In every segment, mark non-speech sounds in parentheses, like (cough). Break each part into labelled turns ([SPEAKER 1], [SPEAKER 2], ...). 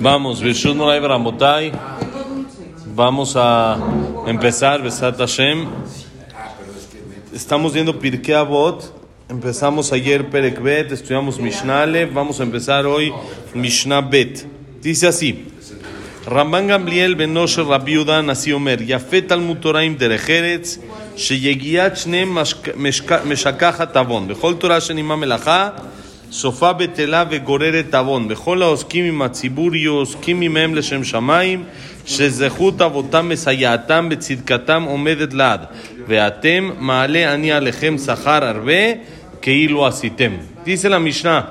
[SPEAKER 1] Vamos, Vamos a empezar, Estamos viendo Pirkei Avot. Empezamos ayer Perek Bet, estudiamos Mishnah Vamos a empezar hoy Mishnah Bet. Dice así. Ramban Gamliel Benoshe Rabiuda Nasiomer Yafet Talmud Toraim Derejeretz Sheyegiat Shne Meshakach Tavon Bechol Torah Shenima Melacha סופה בטלה וגוררת עוון. בכל העוסקים עם הציבור יהיו עוסקים עמהם לשם שמיים, שזכות אבותם מסייעתם בצדקתם עומדת לעד. ואתם מעלה אני עליכם שכר הרבה, כאילו עשיתם.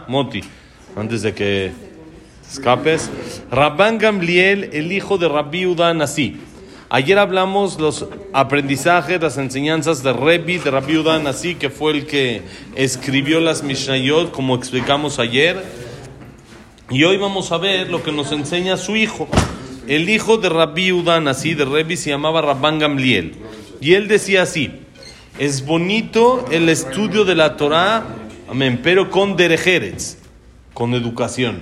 [SPEAKER 1] Moti, antes de que escapes. Rabban Gamliel, el hijo Ayer hablamos los aprendizajes, las enseñanzas de Rebbi, de Rabbi Udan Nasi, que fue el que escribió las Mishnayot, como explicamos ayer. Y hoy vamos a ver lo que nos enseña su hijo. El hijo de Rabbi Udan Nasi, de Rebbi, se llamaba Rabban Gamliel. Y él decía así, es bonito el estudio de la Torah, amén, pero con derejeres, con educación.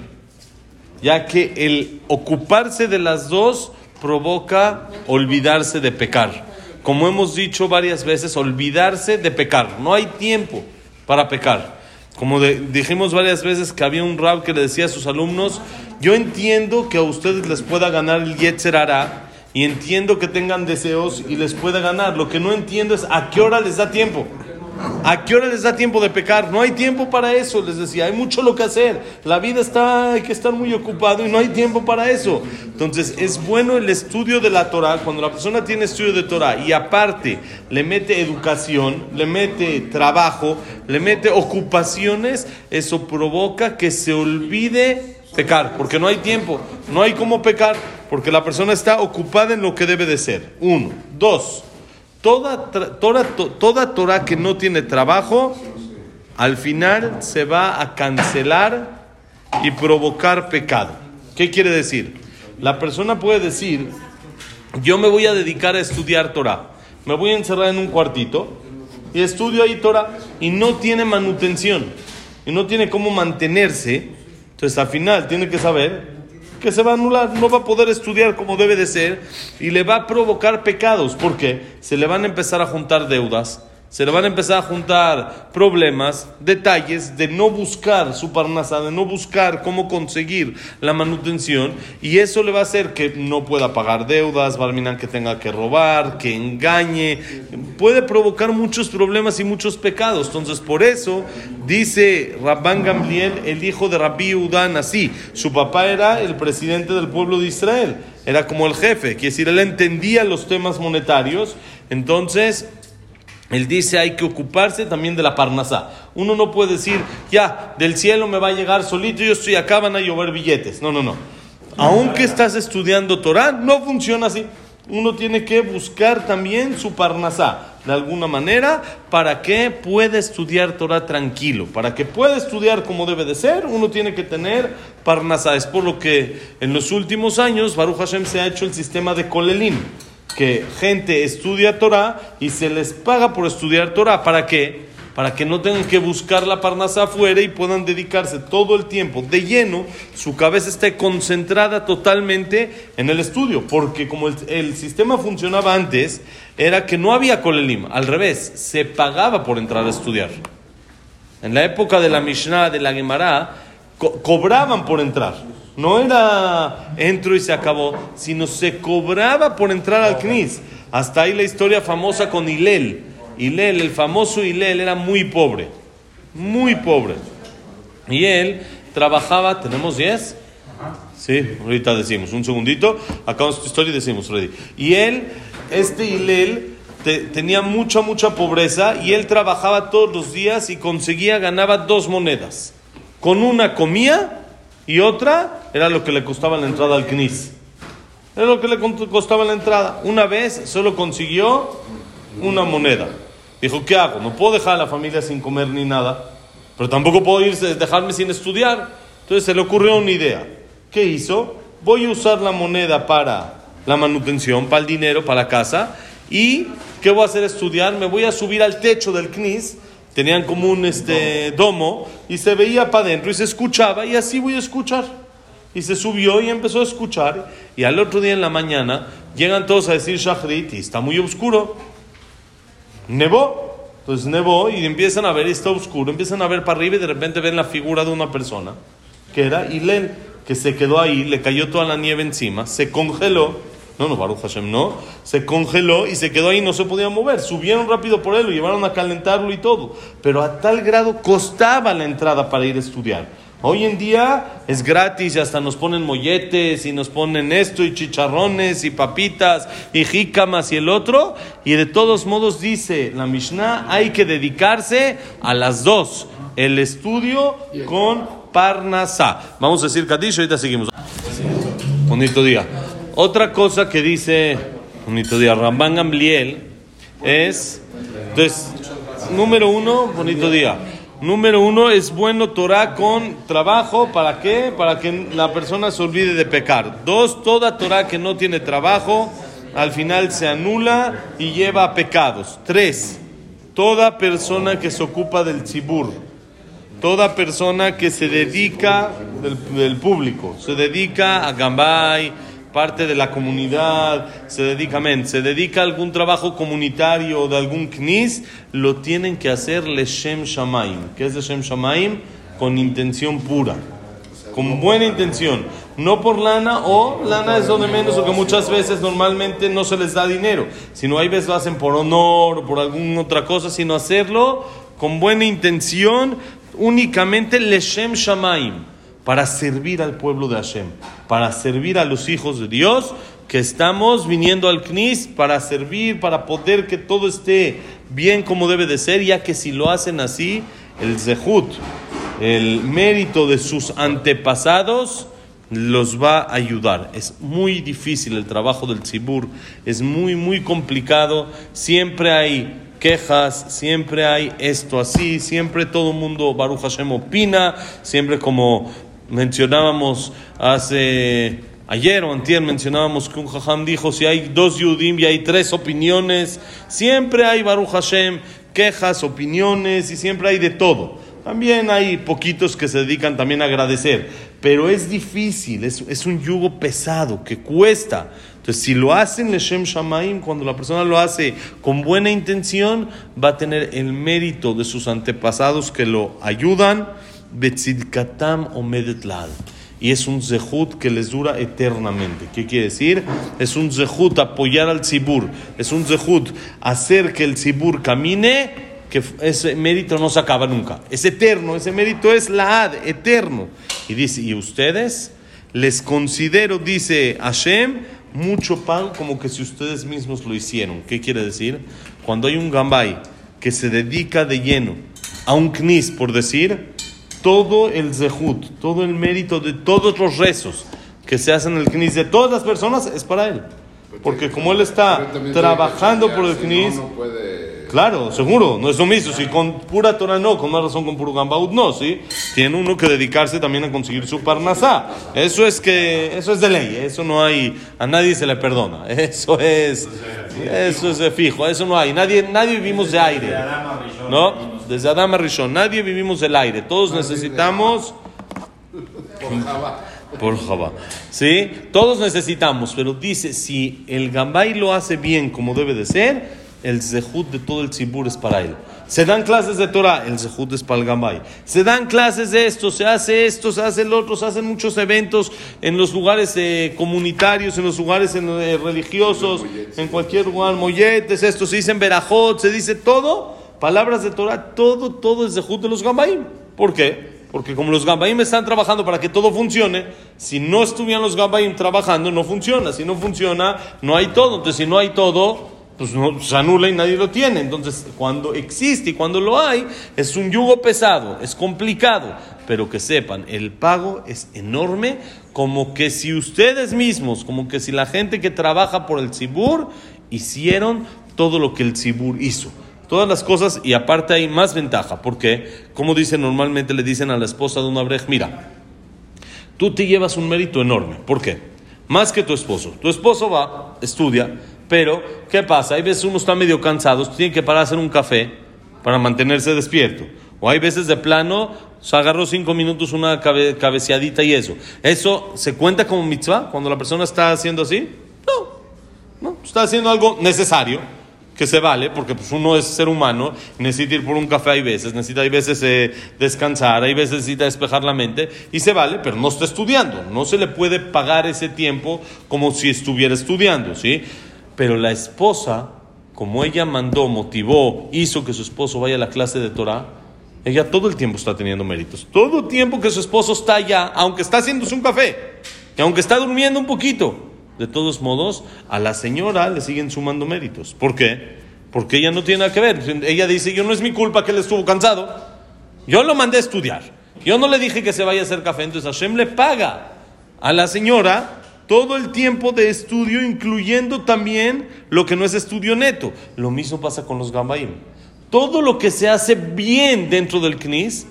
[SPEAKER 1] Ya que el ocuparse de las dos provoca olvidarse de pecar. Como hemos dicho varias veces, olvidarse de pecar. No hay tiempo para pecar. Como dijimos varias veces que había un rab que le decía a sus alumnos, yo entiendo que a ustedes les pueda ganar el Yetzer y entiendo que tengan deseos y les pueda ganar. Lo que no entiendo es a qué hora les da tiempo. ¿A qué hora les da tiempo de pecar? No hay tiempo para eso, les decía, hay mucho lo que hacer. La vida está, hay que estar muy ocupado y no hay tiempo para eso. Entonces, es bueno el estudio de la Torah, cuando la persona tiene estudio de Torah y aparte le mete educación, le mete trabajo, le mete ocupaciones, eso provoca que se olvide pecar, porque no hay tiempo, no hay cómo pecar, porque la persona está ocupada en lo que debe de ser. Uno. Dos. Toda, toda, toda Torah que no tiene trabajo, al final se va a cancelar y provocar pecado. ¿Qué quiere decir? La persona puede decir, yo me voy a dedicar a estudiar Torah, me voy a encerrar en un cuartito y estudio ahí Torah y no tiene manutención y no tiene cómo mantenerse, entonces al final tiene que saber que se va a anular, no va a poder estudiar como debe de ser y le va a provocar pecados, porque se le van a empezar a juntar deudas, se le van a empezar a juntar problemas, detalles de no buscar su parnasa, de no buscar cómo conseguir la manutención, y eso le va a hacer que no pueda pagar deudas, Barminan que tenga que robar, que engañe, puede provocar muchos problemas y muchos pecados. Entonces, por eso dice Rabban Gamliel, el hijo de Rabbi Udan, así, su papá era el presidente del pueblo de Israel, era como el jefe, quiere decir, él entendía los temas monetarios, entonces él dice hay que ocuparse también de la parnasá. Uno no puede decir, ya, del cielo me va a llegar solito, yo estoy acá, van a llover billetes. No, no, no. Aunque estás estudiando Torah, no funciona así. Uno tiene que buscar también su parnasá, de alguna manera, para que pueda estudiar Torah tranquilo. Para que pueda estudiar como debe de ser, uno tiene que tener parnasá. Es por lo que en los últimos años, Baruch Hashem se ha hecho el sistema de Kolelim que gente estudia Torah y se les paga por estudiar Torah. ¿Para qué? Para que no tengan que buscar la parnasa afuera y puedan dedicarse todo el tiempo de lleno, su cabeza esté concentrada totalmente en el estudio. Porque como el, sistema funcionaba antes, era que no había colelim, al revés, se pagaba por entrar a estudiar. En la época de la Mishnah, de la Gemara, cobraban por entrar. No era entro y se acabó, sino se cobraba por entrar al CNIS. Hasta ahí la historia famosa con Hilel. Hilel, el famoso Hilel, era muy pobre. Muy pobre. Y él trabajaba, ¿tenemos 10? Sí, ahorita decimos, un segundito, acabamos tu historia y decimos, ready. Y él, este Hilel, tenía mucha, mucha pobreza y él trabajaba todos los días y conseguía, ganaba dos monedas. Con una comía y otra era lo que le costaba la entrada al CNIS. Era lo que le costaba la entrada. Una vez solo consiguió una moneda. Dijo, ¿qué hago? No puedo dejar a la familia sin comer ni nada, pero tampoco puedo irse, dejarme sin estudiar. Entonces se le ocurrió una idea. ¿Qué hizo? Voy a usar la moneda para la manutención, para el dinero, para la casa. ¿Y qué voy a hacer? Estudiar. Me voy a subir al techo del CNIS Tenían como un este, domo y se veía para adentro y se escuchaba y así voy a escuchar. y se subió y empezó a escuchar. Y al otro día en la mañana llegan todos a decir Shachrit y está muy oscuro. Nevó. Entonces nevó y empiezan a ver y está oscuro. Empiezan a ver para arriba y de repente ven la figura de una persona que era Hilel, que se quedó ahí, le cayó toda la nieve encima, se congeló. No, no, Baruch Hashem, no. Se congeló y se quedó ahí, no se podía mover. Subieron rápido por él, lo llevaron a calentarlo y todo. Pero a tal grado costaba la entrada para ir a estudiar. Hoy en día es gratis y hasta nos ponen molletes y nos ponen esto y chicharrones y papitas y jícamas y el otro. Y de todos modos dice la Mishnah, hay que dedicarse a las dos, el estudio con Parnasá. Vamos a decir Kadish, ahorita seguimos. Bonito día. Otra cosa que dice, bonito día, Ramban Gamliel es, entonces, número uno, bonito día. Número uno, es bueno Torah con trabajo. ¿Para qué? Para que la persona se olvide de pecar. Dos, toda Torah que no tiene trabajo, al final se anula y lleva a pecados. Tres, toda persona que se ocupa del tzibur. Toda persona que se dedica del, del público, se dedica a Gambay, parte de la comunidad, se dedica, se dedica a algún trabajo comunitario o de algún knis, lo tienen que hacer Leshem Shamaim. ¿Qué es Leshem Shamaim? Con intención pura, con buena intención. No por lana o lana es lo de menos, o que muchas veces normalmente no se les da dinero, sino hay veces lo hacen por honor o por alguna otra cosa, sino hacerlo con buena intención, únicamente Leshem Shamaim para servir al pueblo de Hashem, para servir a los hijos de Dios, que estamos viniendo al CNIS para servir, para poder que todo esté bien como debe de ser, ya que si lo hacen así, el zehut, el mérito de sus antepasados, los va a ayudar. Es muy difícil el trabajo del tzibur, es muy, muy complicado, siempre hay quejas, siempre hay esto así, siempre todo el mundo, Baruch Hashem, opina, siempre como mencionábamos hace ayer o antier mencionábamos que un jajam dijo si hay dos yudim y hay tres opiniones, siempre hay Baruch Hashem, quejas, opiniones y siempre hay de todo. También hay poquitos que se dedican también a agradecer, pero es difícil, es, es un yugo pesado que cuesta. Entonces, si lo hacen Leshem Shamaim, cuando la persona lo hace con buena intención, va a tener el mérito de sus antepasados que lo ayudan Betzidkatam Omedet. Y es un zehut que les dura eternamente. ¿Qué quiere decir? Es un zehut apoyar al tzibur. Es un zehut hacer que el tzibur camine, que ese mérito no se acaba nunca. Es eterno, ese mérito es la ad, eterno. Y dice, ¿y ustedes? Les considero, dice Hashem, mucho pan como que si ustedes mismos lo hicieron. ¿Qué quiere decir? Cuando hay un gambay que se dedica de lleno a un knis, por decir, todo el zehut, todo el mérito de todos los rezos que se hacen en el knis de todas las personas es para él. Porque como él está trabajando por el knis, claro, seguro, no es lo mismo. Si con pura Torah no, con una razón con puro Gambaud no, ¿sí? Tiene uno que dedicarse también a conseguir su parnasá. Eso es que, eso es de ley, eso no hay, a nadie se le perdona. (laughs) Eso es, eso es de fijo, eso no hay. Nadie, nadie vivimos de aire, ¿no? Desde Adama Rishon, nadie vivimos del aire, todos necesitamos... Por Java. ¿Sí? Todos necesitamos, pero dice, si el Gambay lo hace bien como debe de ser, el zehut de todo el tzibur es para él. Se dan clases de Torah, el zehut es para el Gambay. Se dan clases de esto, se hace esto, se hace el otro, se hacen muchos eventos en los lugares eh, comunitarios, en los lugares eh, religiosos, en cualquier lugar, molletes, esto, se dicen verajot, se dice todo palabras de Torah, todo, todo es de de los Gambaim. ¿Por qué? Porque como los Gambaim están trabajando para que todo funcione, si no estuvieran los Gambaim trabajando, no funciona. Si no funciona, no hay todo. Entonces, si no hay todo, pues no, se anula y nadie lo tiene. Entonces, cuando existe y cuando lo hay, es un yugo pesado, es complicado. Pero que sepan, el pago es enorme, como que si ustedes mismos, como que si la gente que trabaja por el Tzibur, hicieron todo lo que el Tzibur hizo todas las cosas y aparte hay más ventaja. porque Como dicen normalmente, le dicen a la esposa de una brej, mira, tú te llevas un mérito enorme. ¿Por qué? Más que tu esposo. Tu esposo va, estudia, pero ¿qué pasa? Hay veces uno está medio cansado, tiene que parar a hacer un café para mantenerse despierto. O hay veces de plano, O sea, agarró cinco minutos una cabe- cabeceadita y eso. ¿Eso se cuenta como mitzvah cuando la persona está haciendo así? No. No, está haciendo algo necesario, que se vale, porque pues uno es ser humano, necesita ir por un café hay veces, necesita hay veces eh, descansar, hay veces necesita despejar la mente, y se vale, pero no está estudiando. No se le puede pagar ese tiempo como si estuviera estudiando, ¿sí? Pero la esposa, como ella mandó, motivó, hizo que su esposo vaya a la clase de Torah, ella todo el tiempo está teniendo méritos. Todo el tiempo que su esposo está allá, aunque está haciéndose un café, y aunque está durmiendo un poquito, de todos modos, a la señora le siguen sumando méritos. ¿Por qué? Porque ella no tiene nada que ver. Ella dice, yo no es mi culpa que él estuvo cansado. Yo lo mandé a estudiar. Yo no le dije que se vaya a hacer café. Entonces Hashem le paga a la señora todo el tiempo de estudio, incluyendo también lo que no es estudio neto. Lo mismo pasa con los gambaim. Todo lo que se hace bien dentro del CNIS,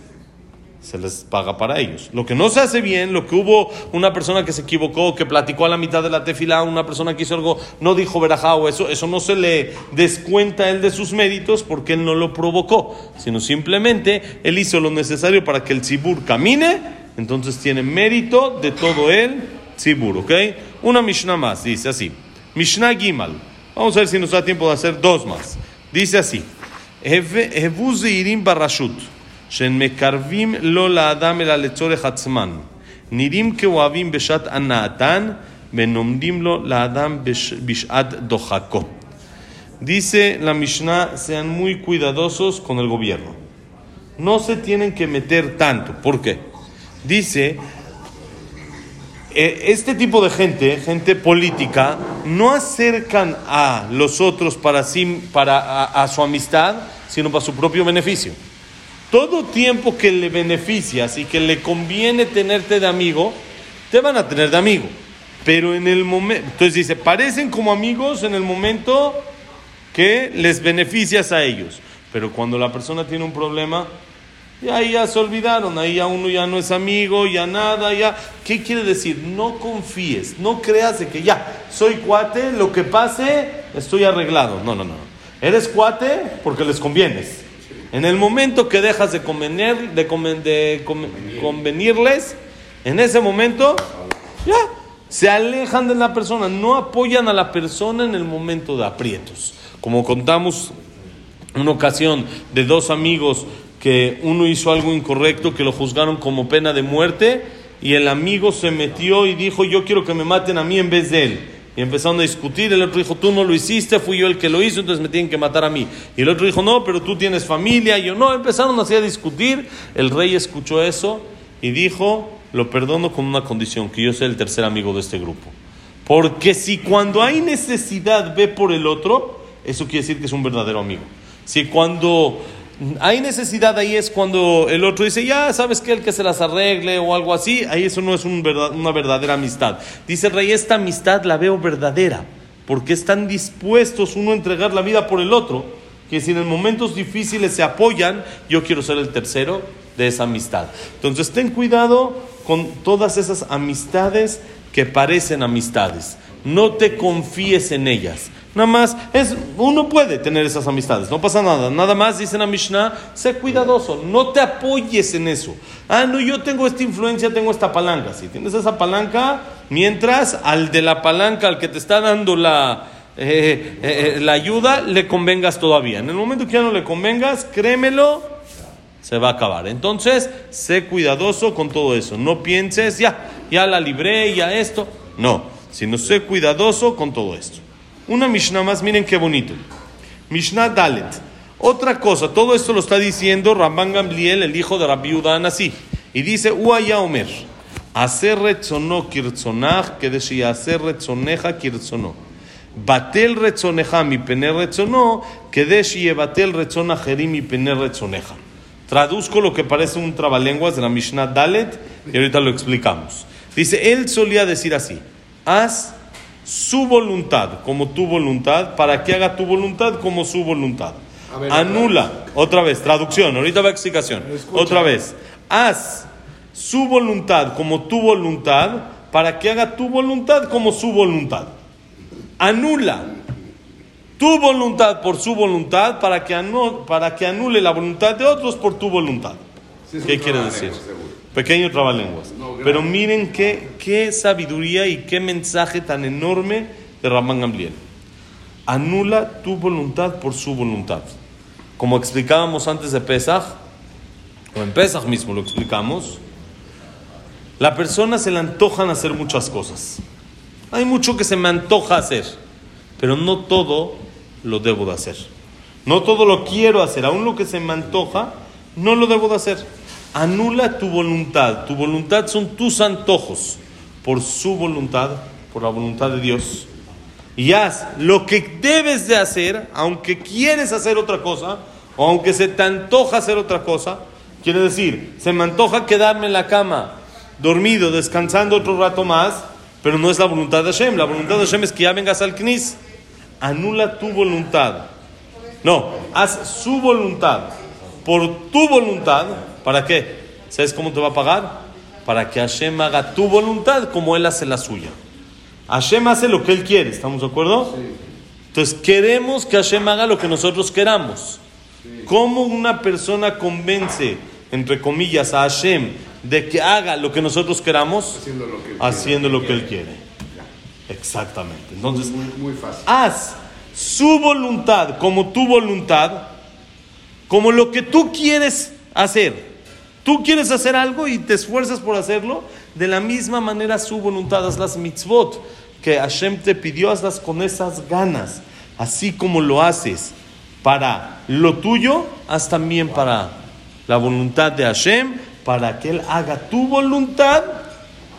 [SPEAKER 1] se les paga para ellos. Lo que no se hace bien, lo que hubo una persona que se equivocó, que platicó a la mitad de la tefila, una persona que hizo algo, no dijo verajá o eso, eso no se le descuenta a él de sus méritos porque él no lo provocó, sino simplemente él hizo lo necesario para que el tzibur camine, entonces tiene mérito de todo el tzibur, ¿ok? Una Mishnah más, dice así, Mishnah Gimal, vamos a ver si nos da tiempo de hacer dos más, dice así, Hevu zeirim barashut, שהן מקרבים לו לאדם אלא לצורך עצמן. נראים כאוהבים בשעת הנאתן ונומדים לו לאדם בש, בשעת דוחקו. Dice la Mishnah, sean muy cuidadosos con el gobierno. No se tienen que meter tanto. ¿Por qué? Dice, eh, este tipo de gente, gente política, no acercan a los otros para, sí, para a, a su amistad, sino para su propio beneficio. Todo tiempo que le beneficias y que le conviene tenerte de amigo, te van a tener de amigo. Pero en el momento, entonces dice, parecen como amigos en el momento que les beneficias a ellos. Pero cuando la persona tiene un problema, ya ahí ya se olvidaron, ahí ya uno ya no es amigo, ya nada, ya. ¿Qué quiere decir? No confíes, no creas de que ya, soy cuate, lo que pase, estoy arreglado. No, no, no. Eres cuate porque les convienes. En el momento que dejas de, convenir, de, conven, de conven, convenirles, en ese momento, ya, se alejan de la persona, no apoyan a la persona en el momento de aprietos. Como contamos una ocasión de dos amigos que uno hizo algo incorrecto, que lo juzgaron como pena de muerte, y el amigo se metió y dijo, yo quiero que me maten a mí en vez de él. Y empezaron a discutir, el otro dijo, tú no lo hiciste, fui yo el que lo hizo, entonces me tienen que matar a mí. Y el otro dijo, no, pero tú tienes familia, y yo no, empezaron así a discutir, el rey escuchó eso y dijo, lo perdono con una condición, que yo sea el tercer amigo de este grupo. Porque si cuando hay necesidad ve por el otro, eso quiere decir que es un verdadero amigo. Si cuando hay necesidad ahí es cuando el otro dice, ya sabes que el que se las arregle o algo así, ahí eso no es una verdadera amistad. Dice rey, esta amistad la veo verdadera, porque están dispuestos uno a entregar la vida por el otro, que si en momentos difíciles se apoyan, yo quiero ser el tercero de esa amistad. Entonces ten cuidado con todas esas amistades que parecen amistades. No te confíes en ellas. Nada más, es, uno puede tener esas amistades, no pasa nada. Nada más, dicen a Mishnah, sé cuidadoso, no te apoyes en eso. Ah, no, yo tengo esta influencia, tengo esta palanca. Si tienes esa palanca, mientras al de la palanca, al que te está dando la, eh, eh, la ayuda, le convengas todavía. En el momento que ya no le convengas, créemelo, se va a acabar. Entonces, sé cuidadoso con todo eso. No pienses, ya, ya la libré, ya esto. No, sino sé cuidadoso con todo esto. Una Mishnah más, miren qué bonito. Mishnah Dalet. Otra cosa, todo esto lo está diciendo Ramban Gamliel, el hijo de Rabbi Udan, así. Y dice, Uaya Omer, hacer retzono kirtzonach, que decía hacer retzoneja kirtzono. Batel retzoneja mi pener retzono, que decía batel retzona jerim mi pener retzoneja. Traduzco lo que parece un trabalenguas de la Mishnah Dalet y ahorita lo explicamos. Dice, él solía decir así, haz su voluntad como tu voluntad para que haga tu voluntad como su voluntad.
[SPEAKER 2] ver,
[SPEAKER 1] Anula, otra vez, traducción, ahorita va explicación.
[SPEAKER 2] Escucha.
[SPEAKER 1] Otra vez, haz su voluntad como tu voluntad para que haga tu voluntad como su voluntad. Anula tu voluntad por su voluntad para que, anu- para que anule la voluntad de otros por tu voluntad. ¿Qué quiere decir? Pequeño trabalenguas. Pero miren qué, qué sabiduría y qué mensaje tan enorme de Ramán Gamliel. Anula tu voluntad por su voluntad. Como explicábamos antes de Pesach, o en Pesach mismo lo explicamos, la persona se le antojan hacer muchas cosas. Hay mucho que se me antoja hacer, pero no todo lo debo de hacer. No todo lo quiero hacer, aún lo que se me antoja, no lo debo de hacer. Anula tu voluntad. Tu voluntad son tus antojos por su voluntad, por la voluntad de Dios. Y haz lo que debes de hacer, aunque quieres hacer otra cosa, o aunque se te antoja hacer otra cosa. Quiere decir, se me antoja quedarme en la cama, dormido, descansando otro rato más, pero no es la voluntad de Hashem. La voluntad de Hashem es que ya vengas al Knis. Anula tu voluntad. No, haz su voluntad por tu voluntad. ¿Para qué? ¿Sabes cómo te va a pagar? Para que Hashem haga tu voluntad como Él hace la suya. Hashem hace lo que Él quiere, ¿estamos de acuerdo? Entonces queremos que Hashem haga lo que nosotros queramos. ¿Cómo una persona convence, entre comillas, a Hashem de que haga lo que nosotros queramos? Haciendo lo que Él, quiere. Exactamente. Entonces, muy fácil. haz su voluntad como tu voluntad, como lo que tú quieres hacer. Tú quieres hacer algo y te esfuerzas por hacerlo, de la misma manera su voluntad, haz las mitzvot que Hashem te pidió, hazlas con esas ganas, así como lo haces para lo tuyo, haz también para la voluntad de Hashem, para que Él haga tu voluntad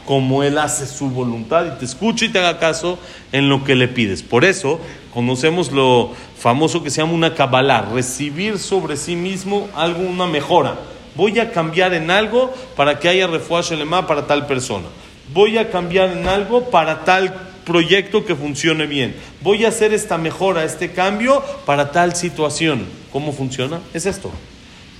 [SPEAKER 1] como Él hace su voluntad y te escuche y te haga caso en lo que le pides. Por eso conocemos lo famoso que se llama una Kabbalah, recibir sobre sí mismo algo, una mejora. Voy a cambiar en algo para que haya refuerzo lema para tal persona. Voy a cambiar en algo para tal proyecto que funcione bien. Voy a hacer esta mejora, este cambio para tal situación. ¿Cómo funciona? Es esto.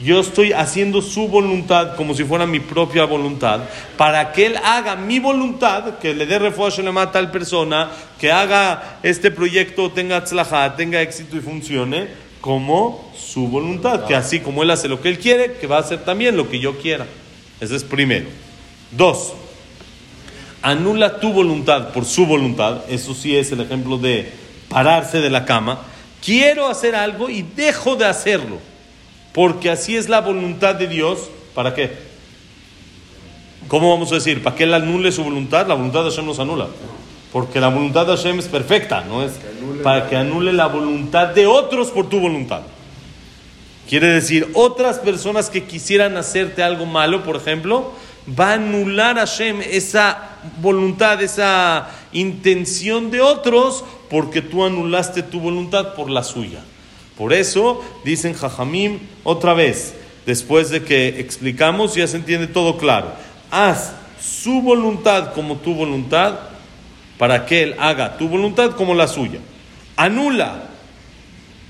[SPEAKER 1] Yo estoy haciendo su voluntad como si fuera mi propia voluntad, para que Él haga mi voluntad, que le dé refuerzo a tal persona, que haga este proyecto, tenga tzlajá, tenga éxito y funcione, como su voluntad, que así como Él hace lo que Él quiere, que va a hacer también lo que yo quiera. Ese es primero. Dos, anula tu voluntad por su voluntad, eso sí es el ejemplo de pararse de la cama. Quiero hacer algo y dejo de hacerlo porque así es la voluntad de Dios. ¿Para qué? ¿Cómo vamos a decir? ¿Para que Él anule su voluntad? La voluntad de Hashem nos anula. Porque la voluntad de Hashem es perfecta, no es para que anule la voluntad de otros por tu voluntad. Quiere decir, otras personas que quisieran hacerte algo malo, por ejemplo, va a anular a Hashem esa voluntad, esa intención de otros, porque tú anulaste tu voluntad por la suya. Por eso dicen Jajamim otra vez, después de que explicamos, ya se entiende todo claro. Haz su voluntad como tu voluntad para que Él haga tu voluntad como la suya. Anula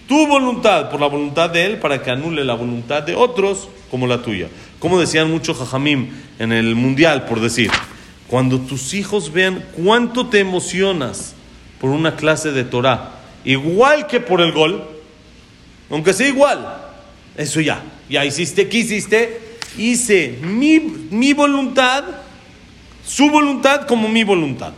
[SPEAKER 1] tu voluntad por la voluntad de Él para que anule la voluntad de otros como la tuya. Como decían muchos Jajamim en el mundial, por decir, cuando tus hijos vean cuánto te emocionas por una clase de Torah, igual que por el gol, aunque sea igual, eso ya, ya hiciste, ¿qué hiciste? Hice mi, mi voluntad, su voluntad como mi voluntad.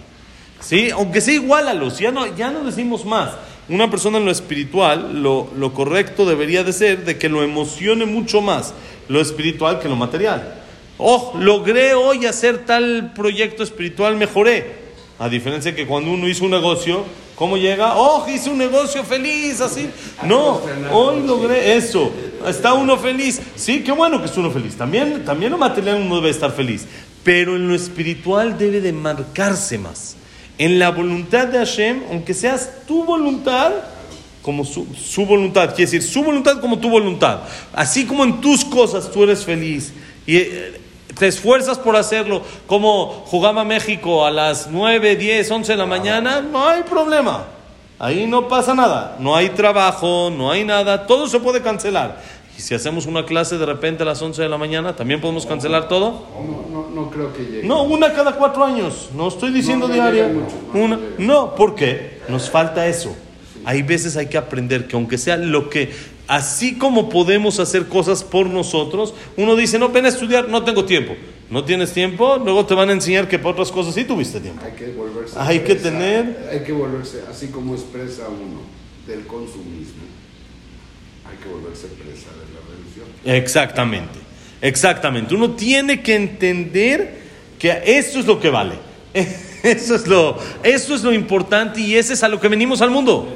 [SPEAKER 1] ¿Sí? Aunque sea igual a los, ya no, ya no decimos más. Una persona en lo espiritual, lo, lo correcto debería de ser de que lo emocione mucho más lo espiritual que lo material. Oh, logré hoy hacer tal proyecto espiritual, mejoré. A diferencia que cuando uno hizo un negocio, ¿Cómo llega? ¡Oh, hice un negocio feliz! Así. No, hoy logré eso. Está uno feliz. Sí, qué bueno que es uno feliz. También, también lo material uno debe estar feliz. Pero en lo espiritual debe de marcarse más. En la voluntad de Hashem, aunque seas tu voluntad, como su, voluntad, quiere decir su voluntad como tu voluntad. Así como en tus cosas tú eres feliz y eh, te esfuerzas por hacerlo, como jugaba México a las 9, 10, 11 de la mañana, no hay problema. Ahí no pasa nada, no hay trabajo, no hay nada, todo se puede cancelar. Y si hacemos una clase de repente a las 11 de la mañana, ¿también podemos cancelar todo?
[SPEAKER 2] No, no, creo que llegue.
[SPEAKER 1] No, una cada cuatro años. No estoy diciendo diaria. Una, no, ¿por qué? Nos falta eso. Hay veces hay que aprender que aunque sea lo que así como podemos hacer cosas por nosotros, uno dice, no, ven a estudiar, no tengo tiempo. No tienes tiempo, luego te van a enseñar que por otras cosas sí tuviste tiempo.
[SPEAKER 2] Hay que volverse
[SPEAKER 1] Hay que
[SPEAKER 2] presa,
[SPEAKER 1] tener-
[SPEAKER 2] Hay que volverse, así como expresa uno del consumismo, hay que volverse presa de la religión.
[SPEAKER 1] Exactamente, exactamente. Uno tiene que entender que esto es lo que vale. (laughs) Eso es lo, eso es lo importante y ese es a lo que venimos al mundo.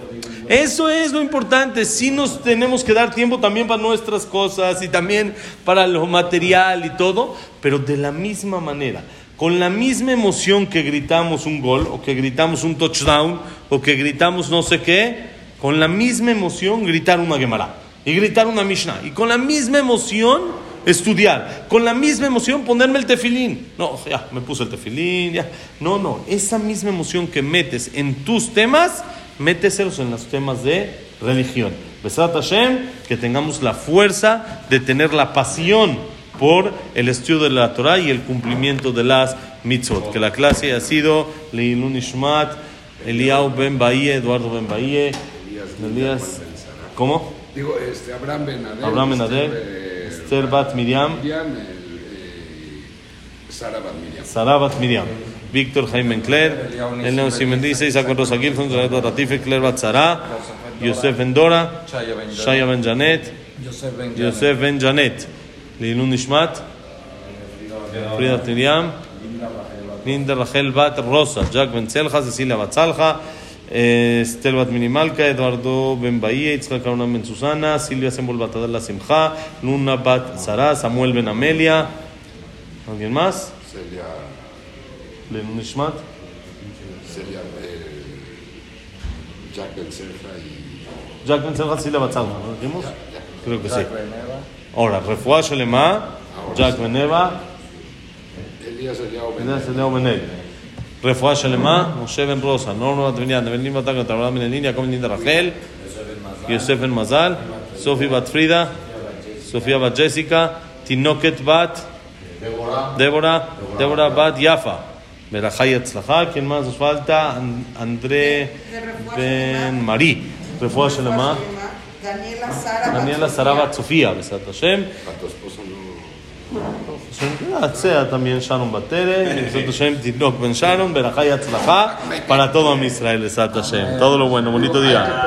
[SPEAKER 1] Eso es lo importante. Sí nos tenemos que dar tiempo también para nuestras cosas y también para lo material y todo, pero de la misma manera, con la misma emoción que gritamos un gol o que gritamos un touchdown o que gritamos no sé qué, con la misma emoción gritar una Gemara y gritar una Mishnah y con la misma emoción estudiar, con la misma emoción ponerme el tefilín. No, ya, me puse el tefilín, ya. No, no, esa misma emoción que metes en tus temas, méteselos en los temas de religión. Besat Hashem, que tengamos la fuerza de tener la pasión por el estudio de la Torah y el cumplimiento de las mitzvot. Que la clase ha sido Leilun Ishmat, Eliau Ben Bahie, Eduardo Ben Bahie, Elías, ¿cómo?
[SPEAKER 2] Digo, este, Abraham Benadel.
[SPEAKER 1] Abraham Benadel,
[SPEAKER 2] este,
[SPEAKER 1] Esther Bat Miriam,
[SPEAKER 2] Miriam, eh, Sara Bat Miriam.
[SPEAKER 1] Sara Bat Miriam, Víctor Jaime Encler, Elena Simendice, Isaac Rosa Gilson, Janet Ratife, Claire Bat Sara, Yosef Ben Dora,
[SPEAKER 3] Shaya Ben
[SPEAKER 1] Janet,
[SPEAKER 3] Yosef Ben
[SPEAKER 1] Janet, Leilun Nishmat, Frida Miriam, Linda Rachel Bat Rosa, Jack Ben Celja, Cecilia Bat Eduardo Ben Bahía, Itzhak Karuna Ben Susana, Silvia Sembol Bat Adela Simcha, Luna Bat Sara, Samuel Ben Amelia, ¿alguien más?
[SPEAKER 2] Celia,
[SPEAKER 1] Leilun Nishmat,
[SPEAKER 2] Celia, eh, Jack Ben Serja y
[SPEAKER 1] Jack Ben Celja, Silvia Bat Salja, ¿no dijimos? Creo que sí. Ahora, Refuah Shelema, Jack Ben Eva,
[SPEAKER 2] Elías Eliao Refuá
[SPEAKER 1] Shalema, Moshe Ben Rosa, Norma Batvinyan, Nevelim Bataka, Tabrada Minenin, Jacob Nin Rachel, Yosef Ben Mazal, Sofía Batfrida, Sofía Bat Jessica, Tinoket Bat, Débora, Débora Bat Yafa, Berajay Atzlaha, ¿quién más nos falta? André Ben Marí, Refuá Shalema,
[SPEAKER 4] Daniela Sara
[SPEAKER 2] Bat Sofía, Besat Hashem,
[SPEAKER 1] sea también Sharon Batere, y Besat Hashem, Tinok Ben Sharon, Berajá y Atzlajá, para todo Am Israel. Todo lo bueno, bonito día.